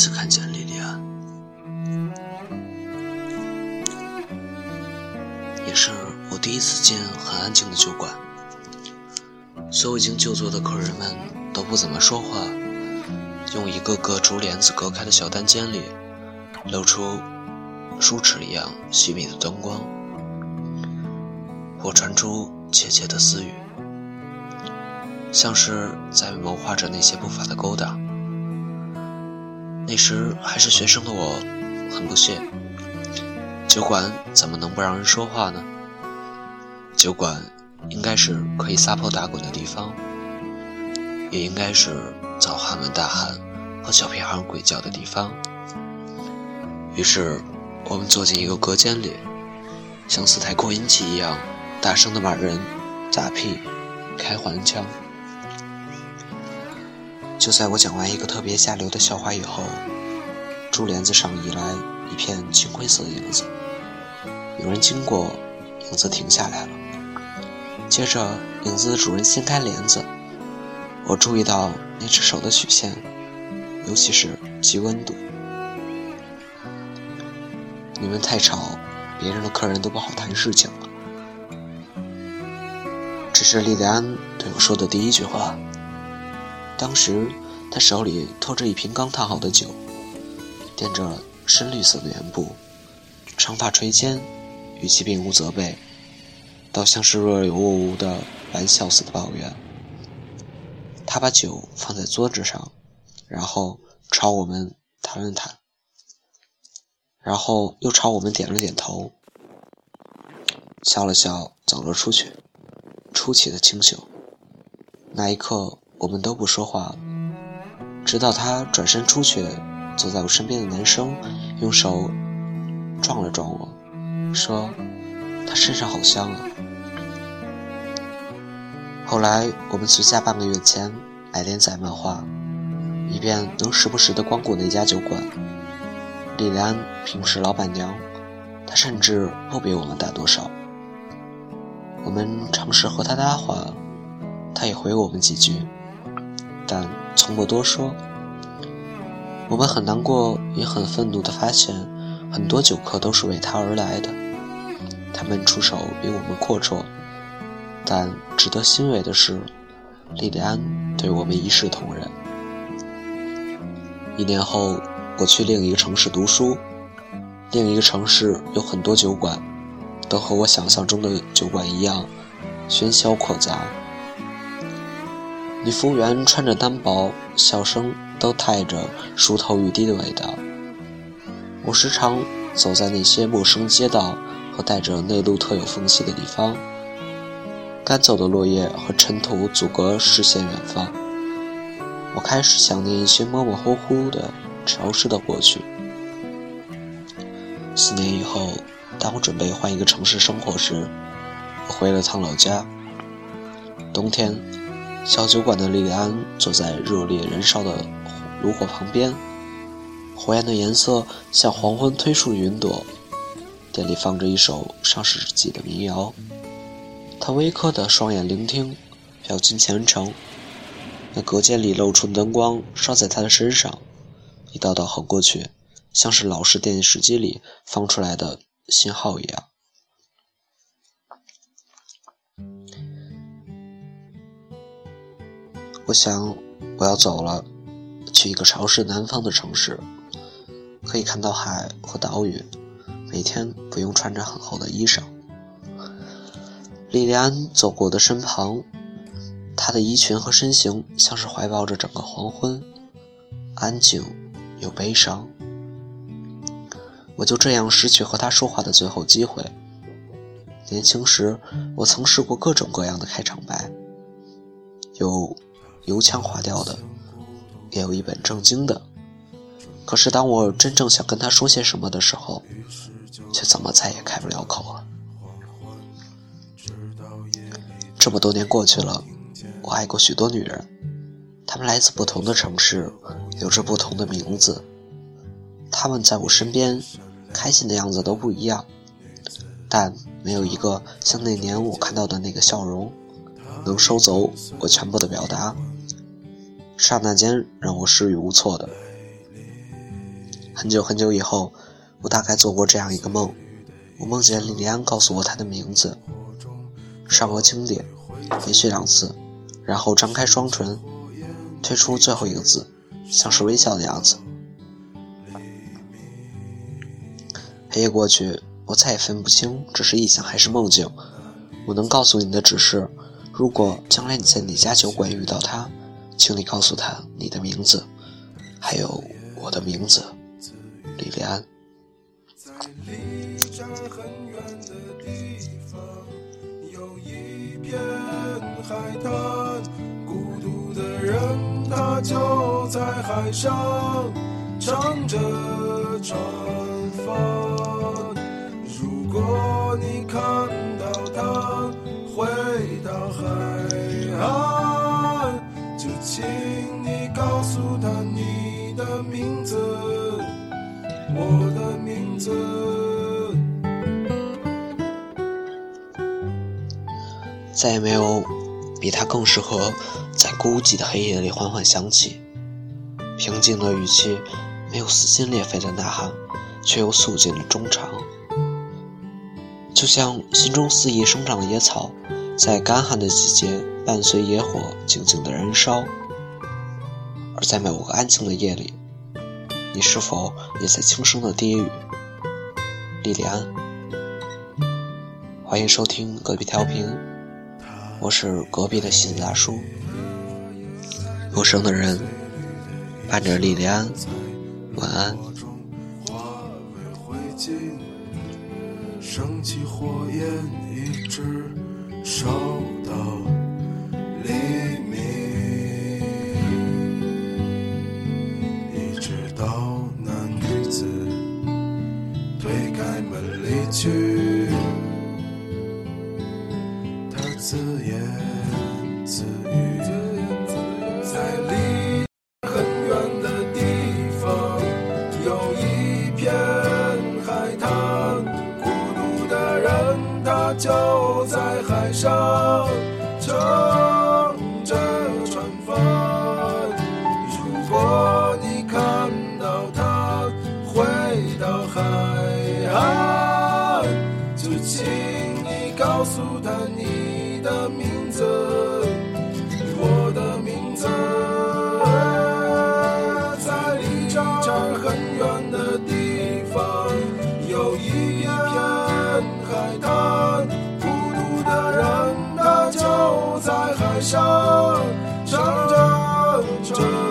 次看见莉莉安，也是我第一次进很安静的酒馆。所有已经就座的客人们都不怎么说话，用一个个竹帘子隔开的小单间里，露出梳齿一样细密的灯光，或传出窃窃的私语，像是在谋划着那些不法的勾当。那时还是学生的我，很不屑。酒馆怎么能不让人说话呢？酒馆应该是可以撒泼打滚的地方，也应该是早汉文大汉和小屁孩鬼叫的地方。于是，我们坐进一个隔间里，像四台扩音器一样大声的骂人、打屁、开黄腔。就在我讲完一个特别下流的笑话以后，竹帘子上移来一片青灰色的影子。有人经过，影子停下来了。接着，影子的主人掀开帘子，我注意到那只手的曲线，尤其是其温度。你们太吵，别人的客人都不好谈事情了。这是莉莉安对我说的第一句话。当时，他手里托着一瓶刚烫好的酒，垫着深绿色的棉布，长发垂肩，语气并无责备，倒像是若有若无的玩笑似的抱怨。他把酒放在桌子上，然后朝我们谈了谈，然后又朝我们点了点头，笑了笑，走了出去，出奇的清秀。那一刻。我们都不说话了，直到他转身出去，坐在我身边的男生用手撞了撞我，说：“他身上好香啊。”后来我们只下半个月前买连载漫画，以便能时不时的光顾那家酒馆。莉莉安并不是老板娘，她甚至不比我们大多少。我们尝试和她搭话，她也回我们几句。但从不多说。我们很难过，也很愤怒地发现，很多酒客都是为他而来的。他们出手比我们阔绰，但值得欣慰的是，莉莉安对我们一视同仁。一年后，我去另一个城市读书，另一个城市有很多酒馆，都和我想象中的酒馆一样，喧嚣阔杂。女服务员穿着单薄，笑声都带着熟透欲滴的味道。我时常走在那些陌生街道和带着内陆特有缝隙的地方，干燥的落叶和尘土阻隔视线远方。我开始想念一些模模糊糊的潮湿的过去。四年以后，当我准备换一个城市生活时，我回了趟老家。冬天。小酒馆的莉莉安坐在热烈燃烧的炉火旁边，火焰的颜色像黄昏推出的云朵。店里放着一首上世纪的民谣，他微磕的双眼聆听，表情虔诚。那隔间里露出的灯光刷在他的身上，一道道横过去，像是老式电视机里放出来的信号一样。我想，我要走了，去一个潮湿南方的城市，可以看到海和岛屿，每天不用穿着很厚的衣裳。莉莉安走过我的身旁，她的衣裙和身形像是怀抱着整个黄昏，安静又悲伤。我就这样失去和她说话的最后机会。年轻时，我曾试过各种各样的开场白，有。油腔滑调的，也有一本正经的。可是当我真正想跟他说些什么的时候，却怎么再也开不了口了。这么多年过去了，我爱过许多女人，她们来自不同的城市，有着不同的名字。她们在我身边，开心的样子都不一样，但没有一个像那年我看到的那个笑容，能收走我全部的表达。刹那间让我失语无措的。很久很久以后，我大概做过这样一个梦：我梦见莉莉安告诉我她的名字，上颚轻点，连续两次，然后张开双唇，推出最后一个字，像是微笑的样子。黑夜过去，我再也分不清这是臆想还是梦境。我能告诉你的只是，如果将来你在哪家酒馆遇到他，请你告诉他你的名字，还有我的名字。李利安。在离家很远的地方，有一片海滩。孤独的人，他就在海上，唱着船帆。如果。我的名字。再也没有比他更适合在孤寂的黑夜里缓缓响起，平静的语气，没有撕心裂肺的呐喊，却又诉尽了衷肠。就像心中肆意生长的野草，在干旱的季节伴随野火静静的燃烧。而在某个安静的夜里，你是否也在轻声的低语？莉莉安，欢迎收听隔壁调频，我是隔壁的西子大叔。陌生的人，伴着莉莉安，晚安。升起火焰，一直烧到自言自语，在离很远的地方有一片海滩，孤独的人他。就在海上唱着唱